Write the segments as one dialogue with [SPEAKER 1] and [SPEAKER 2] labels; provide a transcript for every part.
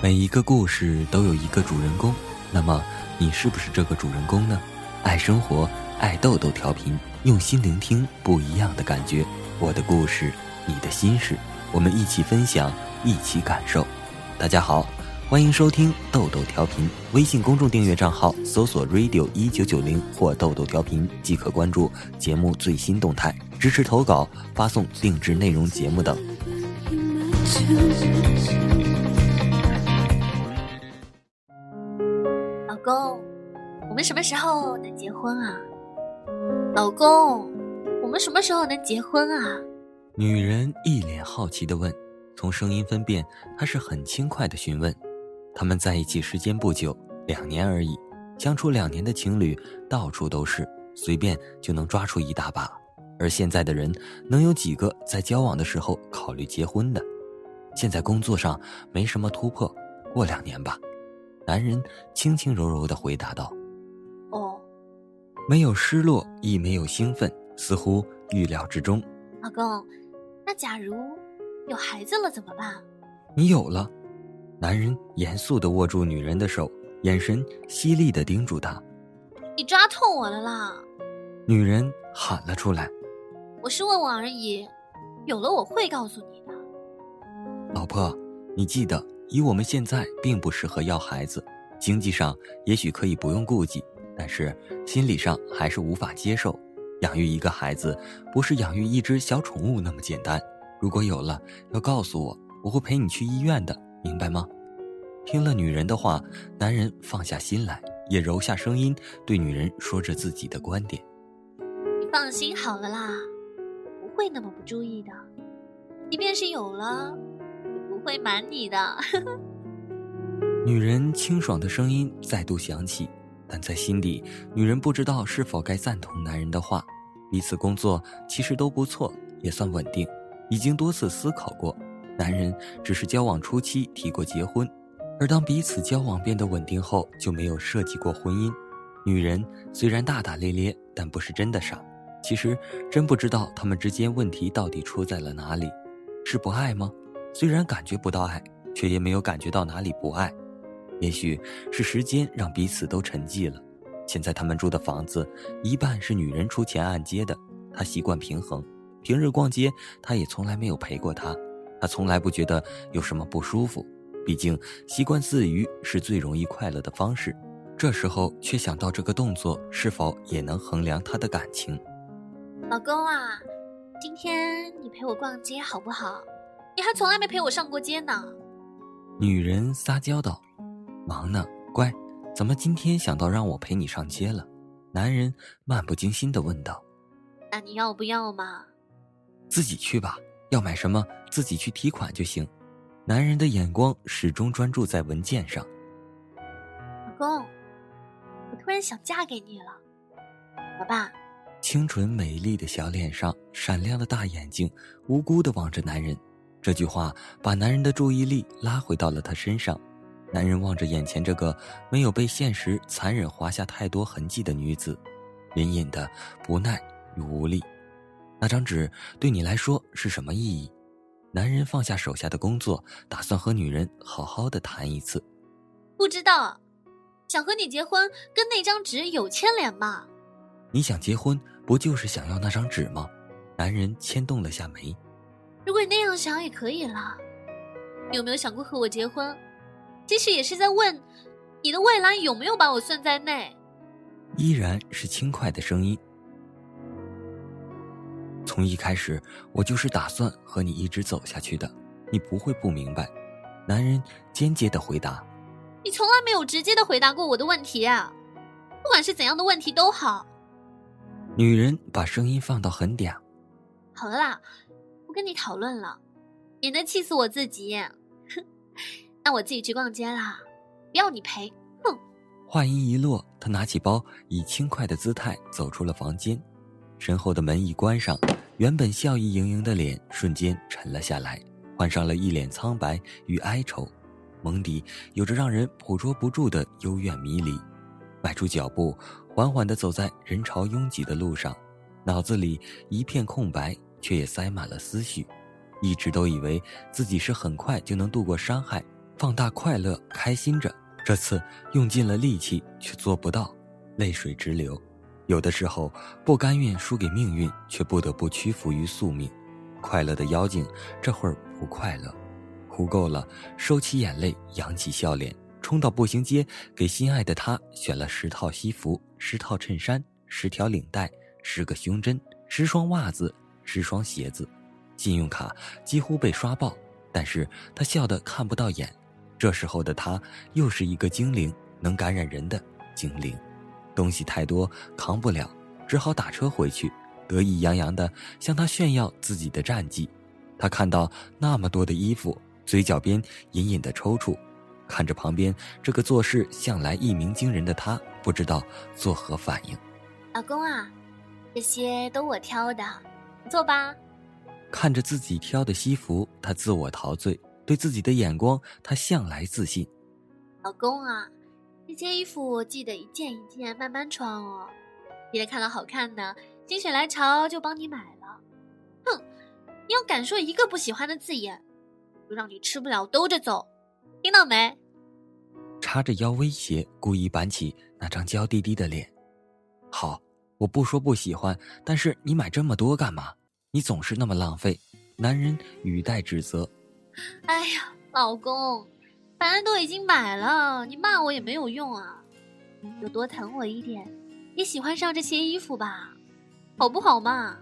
[SPEAKER 1] 每一个故事都有一个主人公，那么你是不是这个主人公呢？爱生活，爱豆豆调频，用心聆听不一样的感觉。我的故事，你的心事，我们一起分享，一起感受。大家好，欢迎收听豆豆调频。微信公众订阅账号搜索 radio 一九九零或豆豆调频即可关注节目最新动态，支持投稿，发送定制内容节目等。
[SPEAKER 2] 公，我们什么时候能结婚啊？老公，我们什么时候能结婚啊？
[SPEAKER 1] 女人一脸好奇的问，从声音分辨，她是很轻快的询问。他们在一起时间不久，两年而已，相处两年的情侣到处都是，随便就能抓出一大把。而现在的人，能有几个在交往的时候考虑结婚的？现在工作上没什么突破，过两年吧。男人轻轻柔柔的回答道：“
[SPEAKER 2] 哦，
[SPEAKER 1] 没有失落，亦没有兴奋，似乎预料之中。”
[SPEAKER 2] 老公，那假如有孩子了怎么办？
[SPEAKER 1] 你有了。男人严肃的握住女人的手，眼神犀利的叮嘱她：“
[SPEAKER 2] 你抓痛我了啦！”
[SPEAKER 1] 女人喊了出来：“
[SPEAKER 2] 我是问问而已，有了我会告诉你的。”
[SPEAKER 1] 老婆，你记得。以我们现在并不适合要孩子，经济上也许可以不用顾忌，但是心理上还是无法接受。养育一个孩子，不是养育一只小宠物那么简单。如果有了，要告诉我，我会陪你去医院的，明白吗？听了女人的话，男人放下心来，也柔下声音对女人说着自己的观点：“
[SPEAKER 2] 你放心好了啦，我不会那么不注意的。即便是有了。”会瞒你的。
[SPEAKER 1] 女人清爽的声音再度响起，但在心底，女人不知道是否该赞同男人的话。彼此工作其实都不错，也算稳定，已经多次思考过。男人只是交往初期提过结婚，而当彼此交往变得稳定后，就没有涉及过婚姻。女人虽然大大咧咧，但不是真的傻。其实真不知道他们之间问题到底出在了哪里，是不爱吗？虽然感觉不到爱，却也没有感觉到哪里不爱。也许是时间让彼此都沉寂了。现在他们住的房子，一半是女人出钱按揭的，他习惯平衡。平日逛街，他也从来没有陪过她，他从来不觉得有什么不舒服。毕竟习惯自娱是最容易快乐的方式。这时候却想到这个动作是否也能衡量他的感情。
[SPEAKER 2] 老公啊，今天你陪我逛街好不好？你还从来没陪我上过街呢。
[SPEAKER 1] 女人撒娇道：“忙呢，乖。怎么今天想到让我陪你上街了？”男人漫不经心的问道：“
[SPEAKER 2] 那你要不要嘛？”
[SPEAKER 1] 自己去吧，要买什么自己去提款就行。男人的眼光始终专注在文件上。
[SPEAKER 2] 老公，我突然想嫁给你了，老爸。
[SPEAKER 1] 清纯美丽的小脸上，闪亮的大眼睛，无辜的望着男人。这句话把男人的注意力拉回到了他身上。男人望着眼前这个没有被现实残忍划下太多痕迹的女子，隐隐的不耐与无力。那张纸对你来说是什么意义？男人放下手下的工作，打算和女人好好的谈一次。
[SPEAKER 2] 不知道，想和你结婚跟那张纸有牵连吗？
[SPEAKER 1] 你想结婚，不就是想要那张纸吗？男人牵动了下眉。
[SPEAKER 2] 如果你那样想也可以了，你有没有想过和我结婚？其实也是在问，你的未来有没有把我算在内？
[SPEAKER 1] 依然是轻快的声音。从一开始，我就是打算和你一直走下去的，你不会不明白。男人间接的回答。
[SPEAKER 2] 你从来没有直接的回答过我的问题啊！不管是怎样的问题都好。
[SPEAKER 1] 女人把声音放到很嗲。
[SPEAKER 2] 好了啦。跟你讨论了，免得气死我自己。哼，那我自己去逛街啦，不要你陪。哼。
[SPEAKER 1] 话音一落，他拿起包，以轻快的姿态走出了房间，身后的门一关上，原本笑意盈盈的脸瞬间沉了下来，换上了一脸苍白与哀愁，蒙迪有着让人捕捉不住的幽怨迷离。迈出脚步，缓缓地走在人潮拥挤的路上，脑子里一片空白。却也塞满了思绪，一直都以为自己是很快就能度过伤害，放大快乐，开心着。这次用尽了力气，却做不到，泪水直流。有的时候不甘愿输给命运，却不得不屈服于宿命。快乐的妖精这会儿不快乐，哭够了，收起眼泪，扬起笑脸，冲到步行街，给心爱的他选了十套西服、十套衬衫、十条领带、十个胸针、十双袜子、十双鞋子。信用卡几乎被刷爆，但是他笑得看不到眼。这时候的他又是一个精灵，能感染人的精灵。东西太多扛不了，只好打车回去，得意洋洋地向他炫耀自己的战绩。他看到那么多的衣服，嘴角边隐隐的抽搐，看着旁边这个做事向来一鸣惊人的他，不知道作何反应。
[SPEAKER 2] 老公啊，这些都我挑的，坐吧。
[SPEAKER 1] 看着自己挑的西服，他自我陶醉。对自己的眼光，他向来自信。
[SPEAKER 2] 老公啊，这些衣服我记得一件一件慢慢穿哦。记得看到好看的，心血来潮就帮你买了。哼，你要敢说一个不喜欢的字眼，就让你吃不了兜着走，听到没？
[SPEAKER 1] 叉着腰威胁，故意板起那张娇滴滴的脸。好，我不说不喜欢，但是你买这么多干嘛？你总是那么浪费。男人语带指责。
[SPEAKER 2] 哎呀，老公，反正都已经买了，你骂我也没有用啊！有多疼我一点，也喜欢上这些衣服吧，好不好嘛？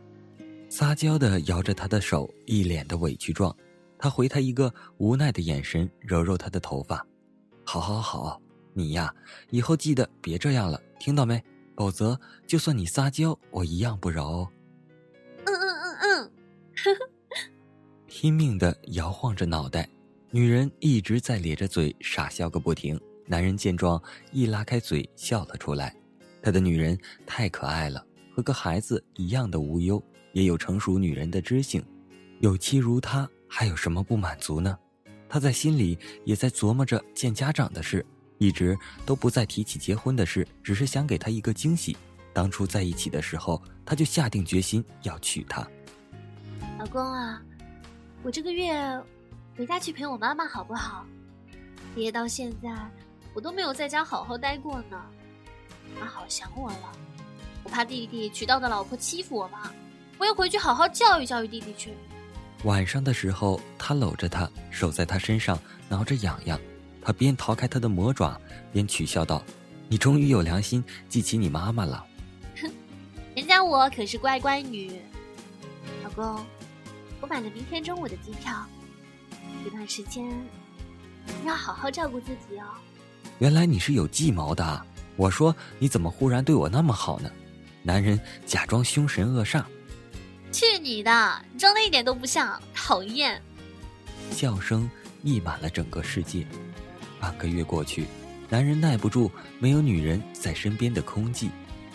[SPEAKER 1] 撒娇的摇着他的手，一脸的委屈状。他回他一个无奈的眼神，揉揉他的头发。好好好，你呀，以后记得别这样了，听到没？否则，就算你撒娇，我一样不饶。
[SPEAKER 2] 嗯嗯嗯嗯，呵呵。
[SPEAKER 1] 拼命的摇晃着脑袋，女人一直在咧着嘴傻笑个不停。男人见状，一拉开嘴笑了出来。他的女人太可爱了，和个孩子一样的无忧，也有成熟女人的知性。有妻如他，还有什么不满足呢？他在心里也在琢磨着见家长的事，一直都不再提起结婚的事，只是想给他一个惊喜。当初在一起的时候，他就下定决心要娶她。
[SPEAKER 2] 老公啊。我这个月回家去陪我妈妈好不好？爷爷到现在我都没有在家好好待过呢，妈好想我了。我怕弟弟娶到的老婆欺负我妈，我要回去好好教育教育弟弟去。
[SPEAKER 1] 晚上的时候，他搂着她，手在她身上挠着痒痒，他边逃开他的魔爪，边取笑道：“你终于有良心，记起你妈妈了。”
[SPEAKER 2] 哼，人家我可是乖乖女，老公。我买了明天中午的机票，这段时间你要好好照顾自己哦。
[SPEAKER 1] 原来你是有计谋的，我说你怎么忽然对我那么好呢？男人假装凶神恶煞，
[SPEAKER 2] 去你的，装的一点都不像，讨厌。
[SPEAKER 1] 笑声溢满了整个世界。半个月过去，男人耐不住没有女人在身边的空寂，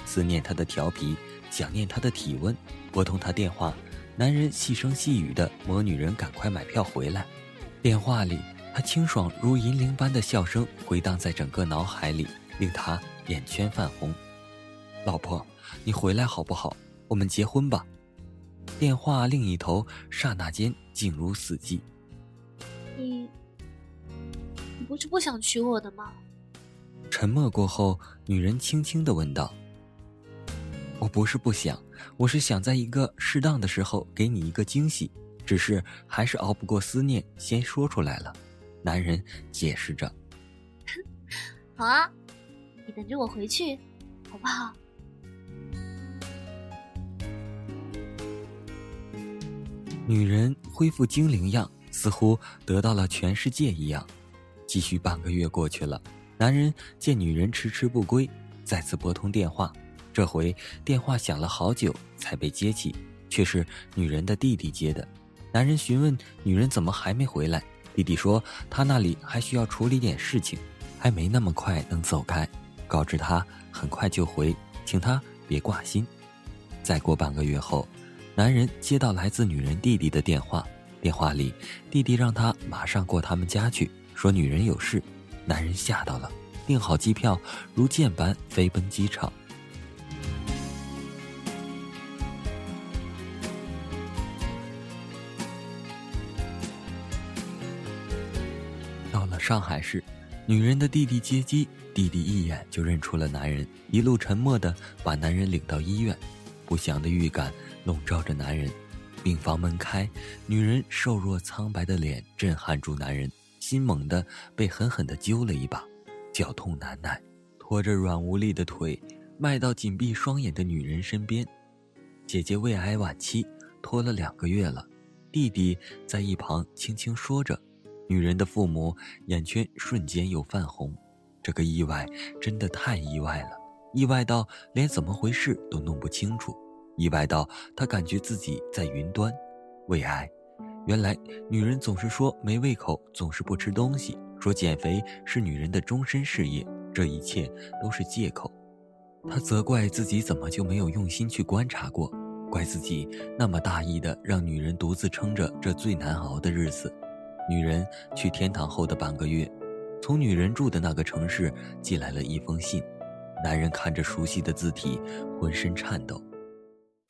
[SPEAKER 1] 思念她的调皮，想念她的体温，拨通她电话。男人细声细语的磨女人赶快买票回来，电话里他清爽如银铃般的笑声回荡在整个脑海里，令他眼圈泛红。老婆，你回来好不好？我们结婚吧。电话另一头刹那间静如死寂。
[SPEAKER 2] 不是不想娶我的吗？
[SPEAKER 1] 沉默过后，女人轻轻的问道。我不是不想，我是想在一个适当的时候给你一个惊喜，只是还是熬不过思念，先说出来了。男人解释着：“
[SPEAKER 2] 好啊，你等着我回去，好不好？”
[SPEAKER 1] 女人恢复精灵样，似乎得到了全世界一样。继续半个月过去了，男人见女人迟迟不归，再次拨通电话。这回电话响了好久才被接起，却是女人的弟弟接的。男人询问女人怎么还没回来，弟弟说他那里还需要处理点事情，还没那么快能走开，告知他很快就回，请他别挂心。再过半个月后，男人接到来自女人弟弟的电话，电话里弟弟让他马上过他们家去，说女人有事。男人吓到了，订好机票，如箭般飞奔机场。到了上海市，女人的弟弟接机，弟弟一眼就认出了男人，一路沉默的把男人领到医院，不祥的预感笼罩着男人。病房门开，女人瘦弱苍白的脸震撼住男人，心猛地被狠狠地揪了一把，绞痛难耐，拖着软无力的腿，迈到紧闭双眼的女人身边。姐姐胃癌晚期，拖了两个月了，弟弟在一旁轻轻说着。女人的父母眼圈瞬间又泛红，这个意外真的太意外了，意外到连怎么回事都弄不清楚。意外到他感觉自己在云端，胃癌。原来女人总是说没胃口，总是不吃东西，说减肥是女人的终身事业，这一切都是借口。他责怪自己怎么就没有用心去观察过，怪自己那么大意的让女人独自撑着这最难熬的日子。女人去天堂后的半个月，从女人住的那个城市寄来了一封信，男人看着熟悉的字体，浑身颤抖。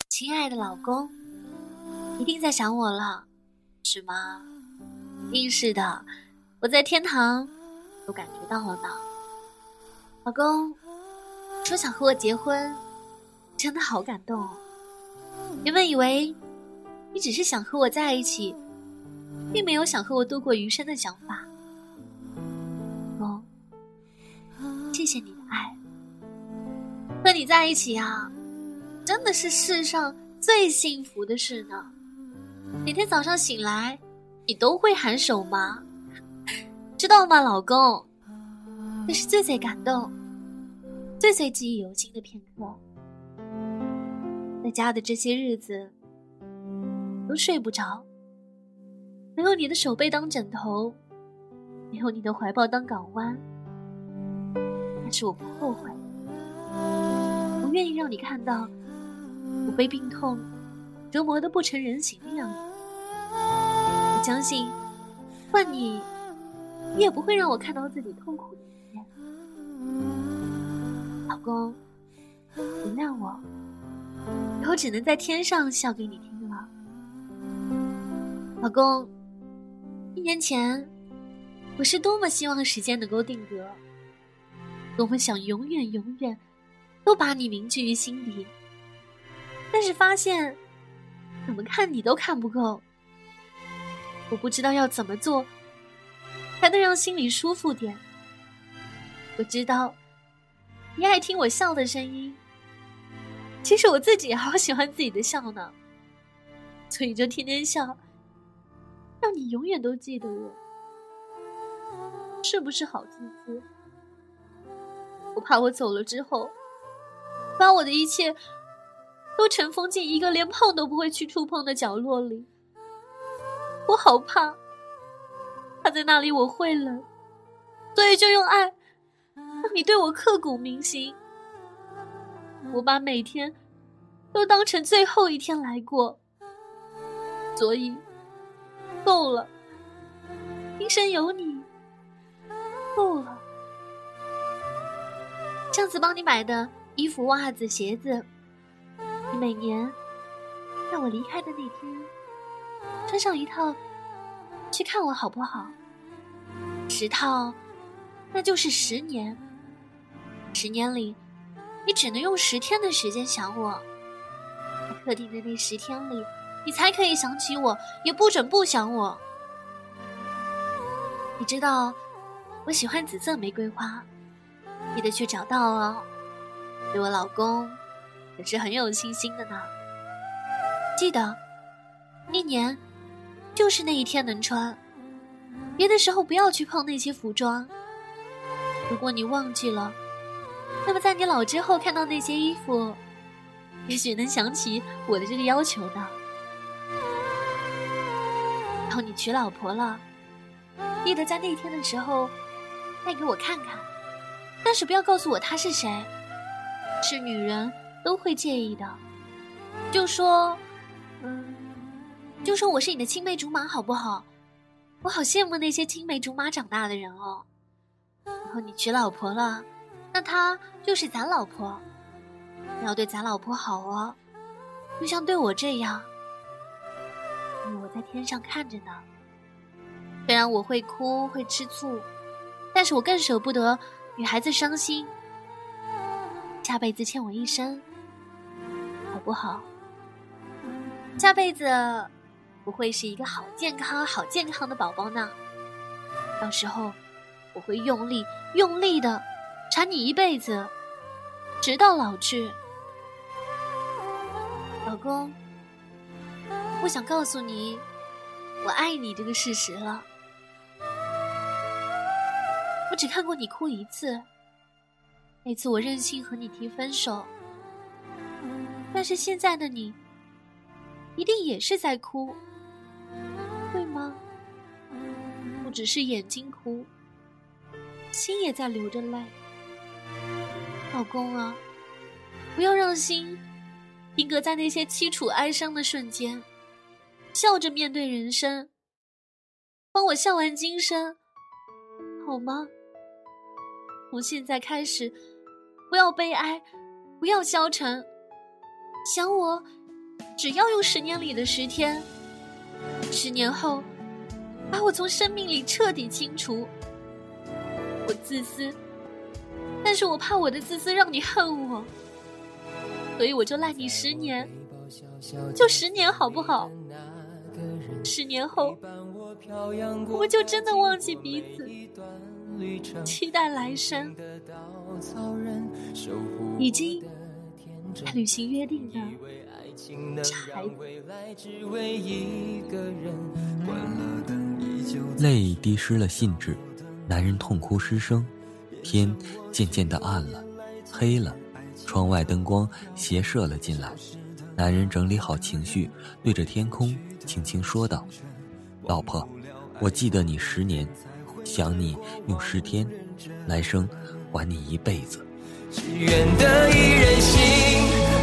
[SPEAKER 2] 亲爱的老公，一定在想我了，是吗？一定是的，我在天堂都感觉到了呢。老公说想和我结婚，真的好感动。原本以为你只是想和我在一起，并没有想和我度过余生的想法。老公，谢谢你的爱，和你在一起啊。真的是世上最幸福的事呢。每天早上醒来，你都会喊手吗？知道吗，老公？那是最最感动、最最记忆犹新的片刻。在家的这些日子，都睡不着。没有你的手背当枕头，没有你的怀抱当港湾，但是我不后悔。我愿意让你看到。我被病痛折磨的不成人形的样子，我相信换你，你也不会让我看到自己痛苦的一面。老公，原谅我，以后只能在天上笑给你听了。老公，一年前，我是多么希望时间能够定格，多么想永远永远都把你铭记于心底。但是发现，怎么看你都看不够。我不知道要怎么做，才能让心里舒服点。我知道，你爱听我笑的声音。其实我自己也好喜欢自己的笑呢，所以就天天笑，让你永远都记得我，是不是好自私？我怕我走了之后，把我的一切。都尘封进一个连碰都不会去触碰的角落里，我好怕。他在那里我会冷，所以就用爱让你对我刻骨铭心。我把每天都当成最后一天来过，所以够了。今生有你，够了。上次帮你买的衣服、袜子、鞋子。你每年在我离开的那天，穿上一套去看我好不好？十套，那就是十年。十年里，你只能用十天的时间想我。特定的那十天里，你才可以想起我，也不准不想我。你知道，我喜欢紫色玫瑰花，记得去找到哦，给我老公。可是很有信心的呢。记得，一年就是那一天能穿，别的时候不要去碰那些服装。如果你忘记了，那么在你老之后看到那些衣服，也许能想起我的这个要求呢。然后你娶老婆了，记得在那天的时候带给我看看，但是不要告诉我她是谁，是女人。都会介意的，就说，嗯，就说我是你的青梅竹马，好不好？我好羡慕那些青梅竹马长大的人哦。然后你娶老婆了，那她就是咱老婆，你要对咱老婆好哦，就像对我这样，我在天上看着呢。虽然我会哭会吃醋，但是我更舍不得女孩子伤心，下辈子欠我一生，不好？下辈子我会是一个好健康、好健康的宝宝呢。到时候我会用力、用力的缠你一辈子，直到老去。老公，我想告诉你，我爱你这个事实了。我只看过你哭一次，那次我任性和你提分手。但是现在的你，一定也是在哭，对吗？不只是眼睛哭，心也在流着泪。老公啊，不要让心定格在那些凄楚哀伤的瞬间，笑着面对人生，帮我笑完今生，好吗？从现在开始，不要悲哀，不要消沉，想我，只要用十年里的十天，十年后，把我从生命里彻底清除。我自私，但是我怕我的自私让你恨我，所以我就赖你十年，就十年好不好？十年后，我们就真的忘记彼此。期待来生，已经履行约定的孩子。
[SPEAKER 3] 泪滴湿了信纸，男人痛哭失声，天渐渐的暗了，黑了，窗外灯光斜射了进来。男人整理好情绪，对着天空轻轻说道：“老婆，我记得你十年。”想你用十天，来生还你一辈子。只愿得一人心，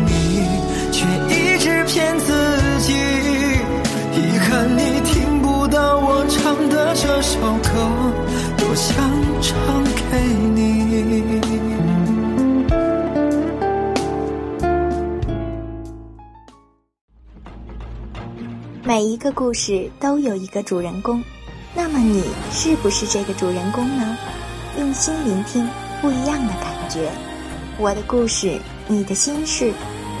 [SPEAKER 3] 你，却一直骗自己。遗憾你听不到我唱的这首歌，多想唱给你。
[SPEAKER 4] 每一个故事都有一个主人公。那么你是不是这个主人公呢？用心聆听不一样的感觉，我的故事，你的心事，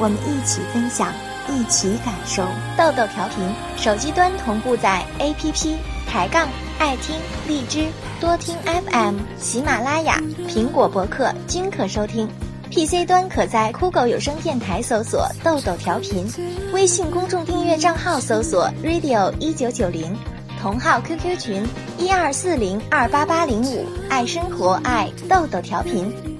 [SPEAKER 4] 我们一起分享，一起感受。豆豆调频，手机端同步在 APP 抬杠爱听荔枝多听 FM 喜马拉雅苹果博客均可收听，PC 端可在酷狗有声电台搜索豆豆调频，微信公众订阅账号搜索 Radio 一九九零。同号 QQ 群一二四零二八八零五，爱生活，爱豆豆调频。